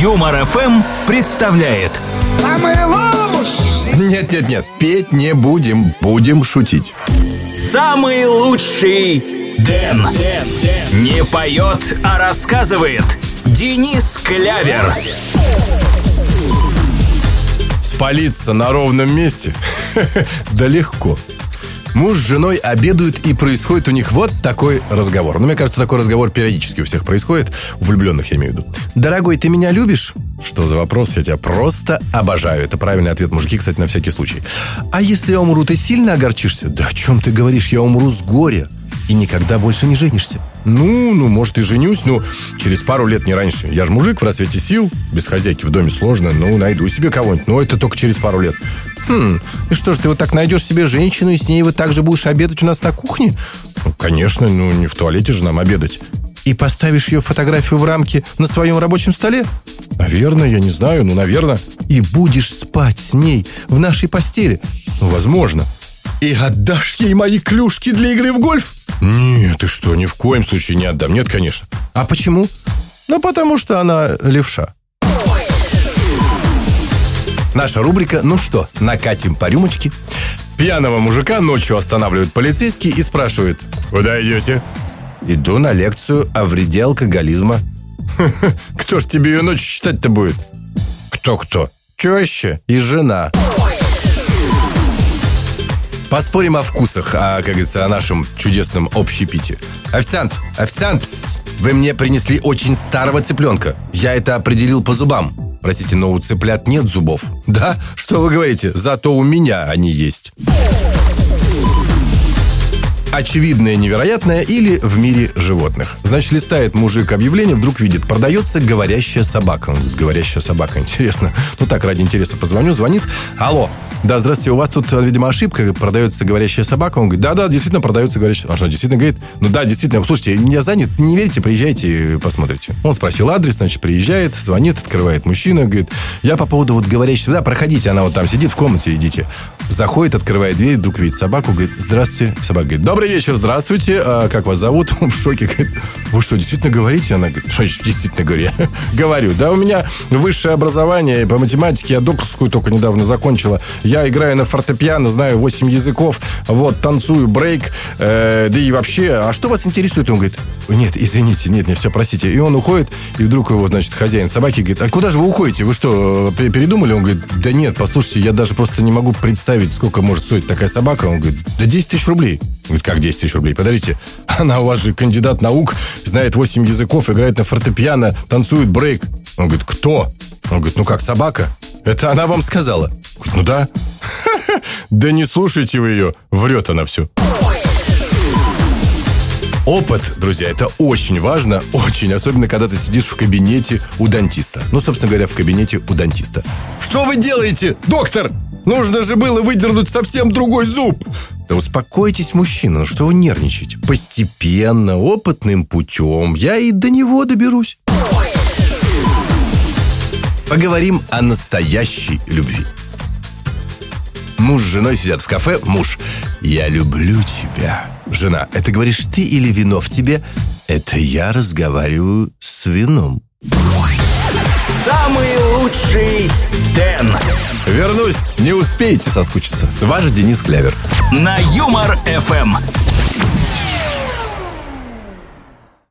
Юмор ФМ представляет Самый лучший Нет-нет-нет, петь не будем, будем шутить. Самый лучший Дэн. Не поет, а рассказывает Денис Клявер. Спалиться на ровном месте? Да легко. Муж с женой обедают, и происходит у них вот такой разговор. Ну, мне кажется, такой разговор периодически у всех происходит. У влюбленных, я имею в виду. «Дорогой, ты меня любишь?» Что за вопрос? Я тебя просто обожаю. Это правильный ответ мужики, кстати, на всякий случай. «А если я умру, ты сильно огорчишься?» «Да о чем ты говоришь? Я умру с горя и никогда больше не женишься. Ну, ну, может, и женюсь, но через пару лет не раньше. Я же мужик в рассвете сил, без хозяйки в доме сложно, ну, найду себе кого-нибудь, но это только через пару лет. Хм, и что ж, ты вот так найдешь себе женщину, и с ней вот так же будешь обедать у нас на кухне? Ну, конечно, ну, не в туалете же нам обедать. И поставишь ее фотографию в рамке на своем рабочем столе? Наверное, я не знаю, ну, наверное. И будешь спать с ней в нашей постели? Возможно. И отдашь ей мои клюшки для игры в гольф? Нет, ты что, ни в коем случае не отдам. Нет, конечно. А почему? Ну, потому что она левша. Наша рубрика «Ну что, накатим по рюмочке?» Пьяного мужика ночью останавливает полицейский и спрашивает «Куда идете?» «Иду на лекцию о вреде алкоголизма». «Кто ж тебе ее ночью читать-то будет?» «Кто-кто?» «Теща и жена». Поспорим о вкусах, а, как говорится, о нашем чудесном общепите. Официант, официант, вы мне принесли очень старого цыпленка. Я это определил по зубам. Простите, но у цыплят нет зубов. Да? Что вы говорите? Зато у меня они есть. Очевидное невероятное или в мире животных. Значит, листает мужик объявление, вдруг видит, продается говорящая собака. Он говорит, говорящая собака, интересно. Ну так, ради интереса позвоню, звонит. Алло, да, здравствуйте, у вас тут, видимо, ошибка, продается говорящая собака. Он говорит, да-да, действительно продается говорящая. А что, действительно говорит? Ну да, действительно, слушайте, я занят, не верите, приезжайте, посмотрите. Он спросил адрес, значит, приезжает, звонит, открывает мужчина, говорит, я по поводу вот говорящей, да, проходите, она вот там сидит в комнате, идите. Заходит, открывает дверь, вдруг видит собаку, говорит, здравствуйте. Собака говорит, добрый вечер, здравствуйте, а как вас зовут? Он в шоке, говорит, вы что, действительно говорите? Она говорит, что значит, действительно говорю? Я говорю, да у меня высшее образование по математике, я докторскую только недавно закончила. Я играю на фортепиано, знаю 8 языков, вот, танцую брейк, э, да и вообще, а что вас интересует? Он говорит, нет, извините, нет, не все, простите. И он уходит, и вдруг его, значит, хозяин собаки говорит, а куда же вы уходите? Вы что, передумали? Он говорит, да нет, послушайте, я даже просто не могу представить, сколько может стоить такая собака. Он говорит, да 10 тысяч рублей. Говорит, как 10 тысяч рублей? Подождите, она у вас же кандидат наук, знает 8 языков, играет на фортепиано, танцует брейк. Он говорит, кто? Он говорит, ну как, собака? Это она вам сказала? Говорит, ну да. Да не слушайте вы ее, врет она все. Опыт, друзья, это очень важно, очень, особенно когда ты сидишь в кабинете у дантиста. Ну, собственно говоря, в кабинете у дантиста. Что вы делаете, доктор? Нужно же было выдернуть совсем другой зуб. Да успокойтесь, мужчина, ну что вы нервничаете? Постепенно, опытным путем я и до него доберусь. Поговорим о настоящей любви. Муж с женой сидят в кафе. Муж, я люблю тебя. Жена, это говоришь ты или вино в тебе? Это я разговариваю с вином. Самый лучший Дэн. Вернусь, не успеете соскучиться. Ваш Денис Клявер. На Юмор ФМ.